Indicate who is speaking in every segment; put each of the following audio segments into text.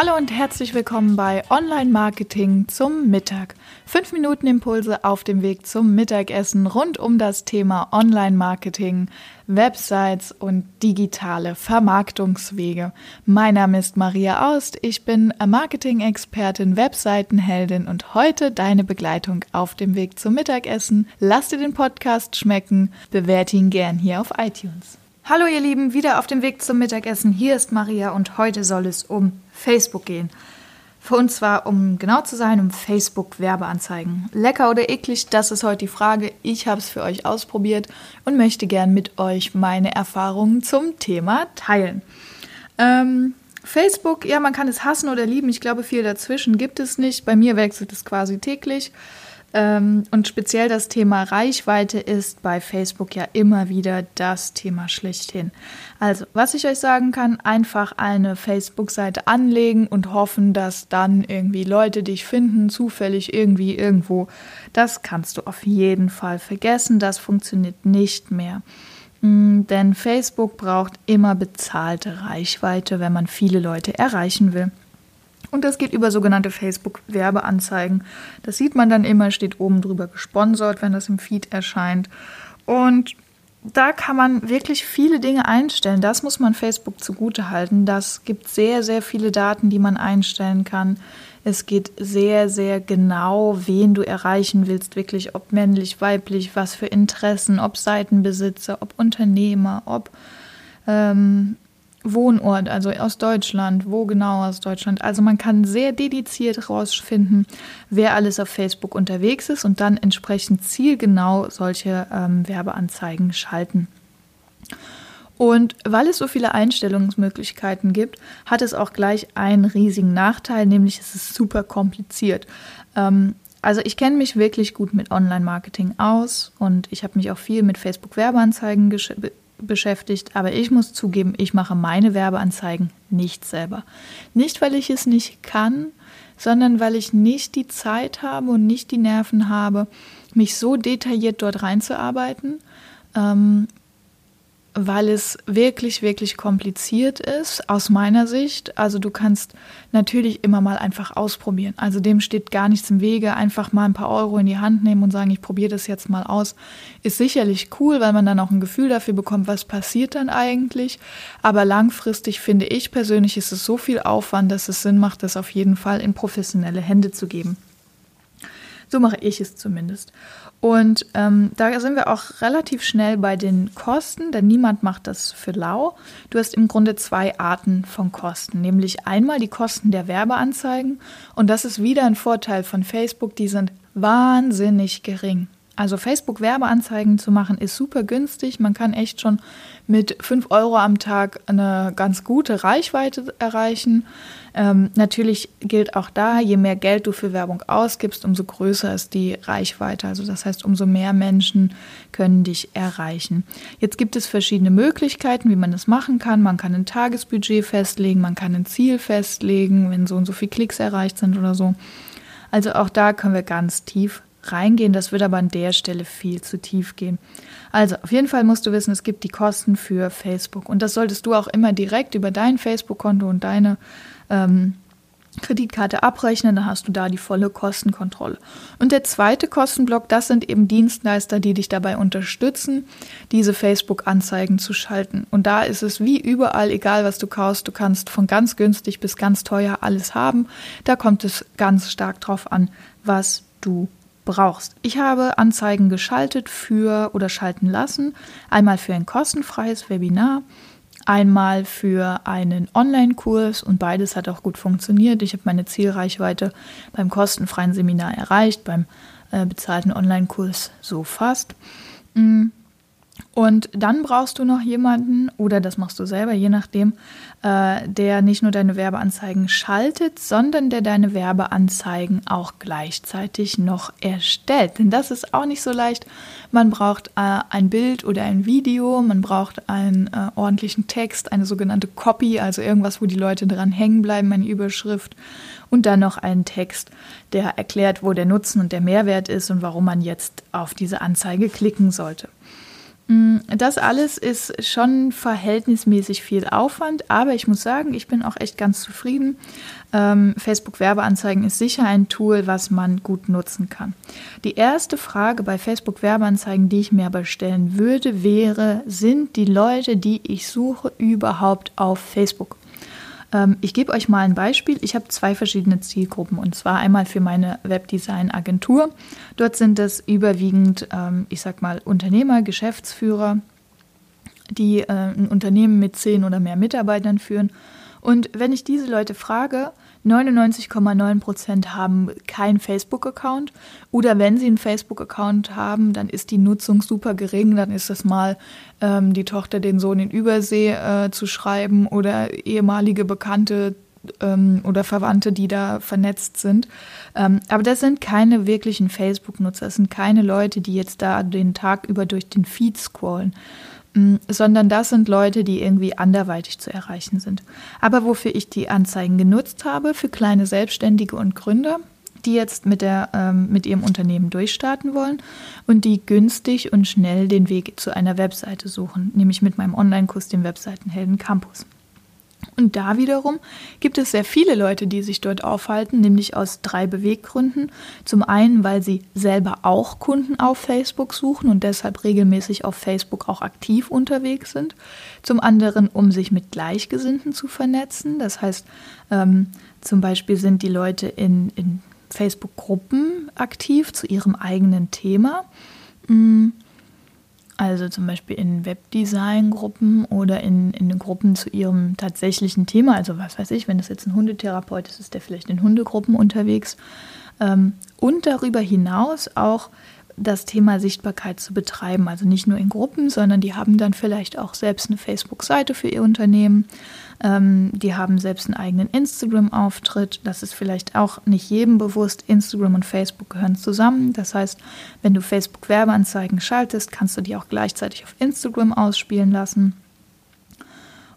Speaker 1: Hallo und herzlich willkommen bei Online Marketing zum Mittag. Fünf Minuten Impulse auf dem Weg zum Mittagessen rund um das Thema Online Marketing, Websites und digitale Vermarktungswege. Mein Name ist Maria Aust, ich bin Marketing-Expertin, Webseitenheldin und heute deine Begleitung auf dem Weg zum Mittagessen. Lass dir den Podcast schmecken, bewerte ihn gern hier auf iTunes. Hallo ihr Lieben, wieder auf dem Weg zum Mittagessen. Hier ist Maria und heute soll es um Facebook gehen. Für uns zwar, um genau zu sein, um Facebook-Werbeanzeigen. Lecker oder eklig, das ist heute die Frage. Ich habe es für euch ausprobiert und möchte gern mit euch meine Erfahrungen zum Thema teilen. Ähm, Facebook, ja, man kann es hassen oder lieben. Ich glaube, viel dazwischen gibt es nicht. Bei mir wechselt es quasi täglich. Ähm, und speziell das Thema Reichweite ist bei Facebook ja immer wieder das Thema schlechthin. Also, was ich euch sagen kann, einfach eine Facebook-Seite anlegen und hoffen, dass dann irgendwie Leute dich finden, zufällig irgendwie irgendwo. Das kannst du auf jeden Fall vergessen. Das funktioniert nicht mehr. Mm, denn Facebook braucht immer bezahlte Reichweite, wenn man viele Leute erreichen will. Und das geht über sogenannte Facebook-Werbeanzeigen. Das sieht man dann immer, steht oben drüber gesponsert, wenn das im Feed erscheint. Und da kann man wirklich viele Dinge einstellen. Das muss man Facebook zugute halten. Das gibt sehr, sehr viele Daten, die man einstellen kann. Es geht sehr, sehr genau, wen du erreichen willst, wirklich, ob männlich, weiblich, was für Interessen, ob Seitenbesitzer, ob Unternehmer, ob ähm, Wohnort, also aus Deutschland, wo genau aus Deutschland. Also man kann sehr dediziert herausfinden, wer alles auf Facebook unterwegs ist und dann entsprechend zielgenau solche ähm, Werbeanzeigen schalten. Und weil es so viele Einstellungsmöglichkeiten gibt, hat es auch gleich einen riesigen Nachteil, nämlich es ist super kompliziert. Ähm, also ich kenne mich wirklich gut mit Online-Marketing aus und ich habe mich auch viel mit Facebook-Werbeanzeigen beschäftigt, aber ich muss zugeben, ich mache meine Werbeanzeigen nicht selber. Nicht, weil ich es nicht kann, sondern weil ich nicht die Zeit habe und nicht die Nerven habe, mich so detailliert dort reinzuarbeiten. Ähm, weil es wirklich, wirklich kompliziert ist, aus meiner Sicht. Also du kannst natürlich immer mal einfach ausprobieren. Also dem steht gar nichts im Wege. Einfach mal ein paar Euro in die Hand nehmen und sagen, ich probiere das jetzt mal aus. Ist sicherlich cool, weil man dann auch ein Gefühl dafür bekommt, was passiert dann eigentlich. Aber langfristig finde ich persönlich, ist es so viel Aufwand, dass es Sinn macht, das auf jeden Fall in professionelle Hände zu geben. So mache ich es zumindest. Und ähm, da sind wir auch relativ schnell bei den Kosten, denn niemand macht das für lau. Du hast im Grunde zwei Arten von Kosten, nämlich einmal die Kosten der Werbeanzeigen und das ist wieder ein Vorteil von Facebook, die sind wahnsinnig gering. Also Facebook-Werbeanzeigen zu machen ist super günstig. Man kann echt schon mit 5 Euro am Tag eine ganz gute Reichweite erreichen. Ähm, natürlich gilt auch da, je mehr Geld du für Werbung ausgibst, umso größer ist die Reichweite. Also das heißt, umso mehr Menschen können dich erreichen. Jetzt gibt es verschiedene Möglichkeiten, wie man das machen kann. Man kann ein Tagesbudget festlegen, man kann ein Ziel festlegen, wenn so und so viele Klicks erreicht sind oder so. Also auch da können wir ganz tief reingehen. Das wird aber an der Stelle viel zu tief gehen. Also auf jeden Fall musst du wissen, es gibt die Kosten für Facebook. Und das solltest du auch immer direkt über dein Facebook-Konto und deine ähm, Kreditkarte abrechnen, dann hast du da die volle Kostenkontrolle. Und der zweite Kostenblock, das sind eben Dienstleister, die dich dabei unterstützen, diese Facebook-Anzeigen zu schalten. Und da ist es wie überall, egal was du kaufst, du kannst von ganz günstig bis ganz teuer alles haben. Da kommt es ganz stark drauf an, was du brauchst. Ich habe Anzeigen geschaltet für oder schalten lassen. Einmal für ein kostenfreies Webinar, einmal für einen Online-Kurs und beides hat auch gut funktioniert. Ich habe meine Zielreichweite beim kostenfreien Seminar erreicht, beim äh, bezahlten Online-Kurs so fast. Mhm. Und dann brauchst du noch jemanden, oder das machst du selber, je nachdem, äh, der nicht nur deine Werbeanzeigen schaltet, sondern der deine Werbeanzeigen auch gleichzeitig noch erstellt. Denn das ist auch nicht so leicht. Man braucht äh, ein Bild oder ein Video, man braucht einen äh, ordentlichen Text, eine sogenannte Copy, also irgendwas, wo die Leute dran hängen bleiben, eine Überschrift. Und dann noch einen Text, der erklärt, wo der Nutzen und der Mehrwert ist und warum man jetzt auf diese Anzeige klicken sollte. Mm, das alles ist schon verhältnismäßig viel Aufwand, aber ich muss sagen, ich bin auch echt ganz zufrieden. Ähm, Facebook Werbeanzeigen ist sicher ein Tool, was man gut nutzen kann. Die erste Frage bei Facebook Werbeanzeigen, die ich mir aber stellen würde, wäre, sind die Leute, die ich suche, überhaupt auf Facebook? Ähm, ich gebe euch mal ein Beispiel. Ich habe zwei verschiedene Zielgruppen und zwar einmal für meine Webdesign-Agentur. Dort sind es überwiegend, ähm, ich sag mal, Unternehmer, Geschäftsführer, die äh, ein Unternehmen mit zehn oder mehr Mitarbeitern führen. Und wenn ich diese Leute frage, 99,9 Prozent haben keinen Facebook-Account oder wenn sie einen Facebook-Account haben, dann ist die Nutzung super gering. Dann ist es mal ähm, die Tochter den Sohn in Übersee äh, zu schreiben oder ehemalige Bekannte ähm, oder Verwandte, die da vernetzt sind. Ähm, aber das sind keine wirklichen Facebook-Nutzer. Das sind keine Leute, die jetzt da den Tag über durch den Feed scrollen. Mm, sondern das sind Leute, die irgendwie anderweitig zu erreichen sind. Aber wofür ich die Anzeigen genutzt habe, für kleine Selbstständige und Gründer, die jetzt mit, der, ähm, mit ihrem Unternehmen durchstarten wollen und die günstig und schnell den Weg zu einer Webseite suchen, nämlich mit meinem Online-Kurs, dem Webseitenhelden Campus. Und da wiederum gibt es sehr viele Leute, die sich dort aufhalten, nämlich aus drei Beweggründen. Zum einen, weil sie selber auch Kunden auf Facebook suchen und deshalb regelmäßig auf Facebook auch aktiv unterwegs sind. Zum anderen, um sich mit Gleichgesinnten zu vernetzen. Das heißt, ähm, zum Beispiel sind die Leute in, in Facebook-Gruppen aktiv zu ihrem eigenen Thema. Mhm also zum Beispiel in Webdesign-Gruppen oder in, in Gruppen zu ihrem tatsächlichen Thema. Also was weiß ich, wenn das jetzt ein Hundetherapeut ist, ist der vielleicht in Hundegruppen unterwegs. Ähm, und darüber hinaus auch das Thema Sichtbarkeit zu betreiben. Also nicht nur in Gruppen, sondern die haben dann vielleicht auch selbst eine Facebook-Seite für ihr Unternehmen. Ähm, die haben selbst einen eigenen Instagram-Auftritt. Das ist vielleicht auch nicht jedem bewusst. Instagram und Facebook gehören zusammen. Das heißt, wenn du Facebook-Werbeanzeigen schaltest, kannst du die auch gleichzeitig auf Instagram ausspielen lassen.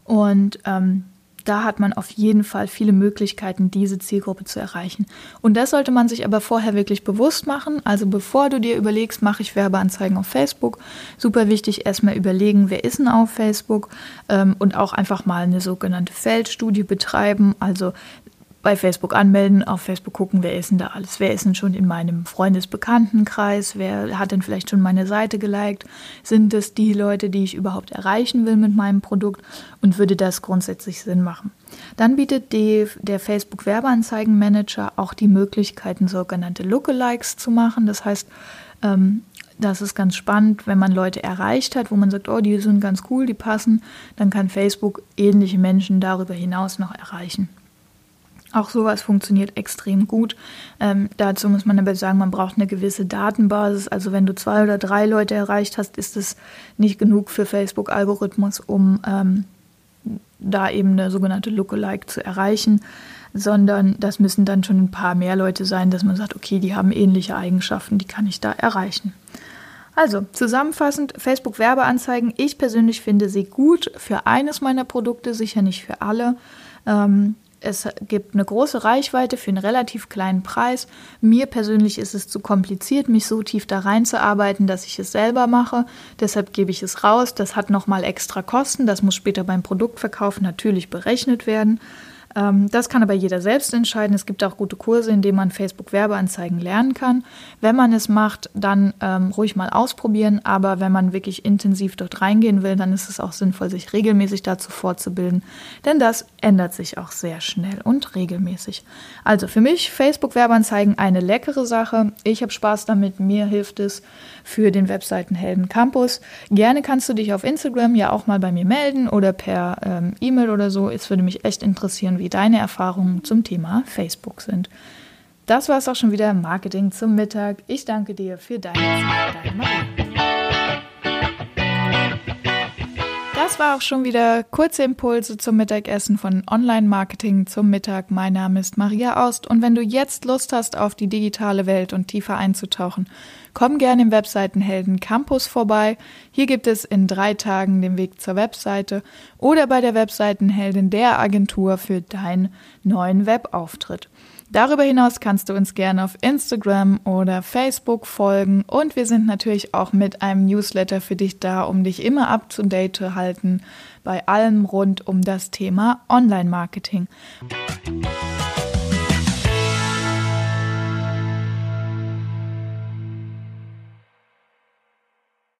Speaker 1: Und ähm, da hat man auf jeden Fall viele Möglichkeiten, diese Zielgruppe zu erreichen. Und das sollte man sich aber vorher wirklich bewusst machen. Also bevor du dir überlegst, mache ich Werbeanzeigen auf Facebook, super wichtig, erstmal überlegen, wer ist denn auf Facebook ähm, und auch einfach mal eine sogenannte Feldstudie betreiben. Also bei Facebook anmelden, auf Facebook gucken, wer ist denn da alles, wer ist denn schon in meinem Freundesbekanntenkreis, wer hat denn vielleicht schon meine Seite geliked, sind es die Leute, die ich überhaupt erreichen will mit meinem Produkt und würde das grundsätzlich Sinn machen. Dann bietet die, der Facebook Werbeanzeigenmanager auch die Möglichkeiten, sogenannte Lookalikes zu machen. Das heißt, ähm, das ist ganz spannend, wenn man Leute erreicht hat, wo man sagt, oh, die sind ganz cool, die passen, dann kann Facebook ähnliche Menschen darüber hinaus noch erreichen. Auch sowas funktioniert extrem gut. Ähm, dazu muss man aber sagen, man braucht eine gewisse Datenbasis. Also wenn du zwei oder drei Leute erreicht hast, ist es nicht genug für Facebook-Algorithmus, um ähm, da eben eine sogenannte Lookalike zu erreichen, sondern das müssen dann schon ein paar mehr Leute sein, dass man sagt, okay, die haben ähnliche Eigenschaften, die kann ich da erreichen. Also zusammenfassend, Facebook-Werbeanzeigen. Ich persönlich finde sie gut für eines meiner Produkte, sicher nicht für alle. Ähm, es gibt eine große Reichweite für einen relativ kleinen Preis. Mir persönlich ist es zu kompliziert, mich so tief da reinzuarbeiten, dass ich es selber mache. Deshalb gebe ich es raus. Das hat nochmal extra Kosten. Das muss später beim Produktverkauf natürlich berechnet werden. Ähm, das kann aber jeder selbst entscheiden. Es gibt auch gute Kurse, in denen man Facebook-Werbeanzeigen lernen kann. Wenn man es macht, dann ähm, ruhig mal ausprobieren. Aber wenn man wirklich intensiv dort reingehen will, dann ist es auch sinnvoll, sich regelmäßig dazu fortzubilden. Denn das ändert sich auch sehr schnell und regelmäßig. Also für mich Facebook-Werbeanzeigen eine leckere Sache. Ich habe Spaß damit. Mir hilft es für den Webseitenhelden Campus. Gerne kannst du dich auf Instagram ja auch mal bei mir melden oder per ähm, E-Mail oder so. Es würde mich echt interessieren, wie deine Erfahrungen zum Thema Facebook sind. Das war es auch schon wieder Marketing zum Mittag. Ich danke dir für deine Zeit, deine. Das war auch schon wieder kurze Impulse zum Mittagessen von Online-Marketing zum Mittag. Mein Name ist Maria Aust und wenn du jetzt Lust hast, auf die digitale Welt und tiefer einzutauchen, komm gerne im Webseitenhelden Campus vorbei. Hier gibt es in drei Tagen den Weg zur Webseite oder bei der Webseitenheldin der Agentur für deinen neuen Webauftritt. Darüber hinaus kannst du uns gerne auf Instagram oder Facebook folgen und wir sind natürlich auch mit einem Newsletter für dich da, um dich immer up to date zu halten bei allem rund um das Thema Online-Marketing.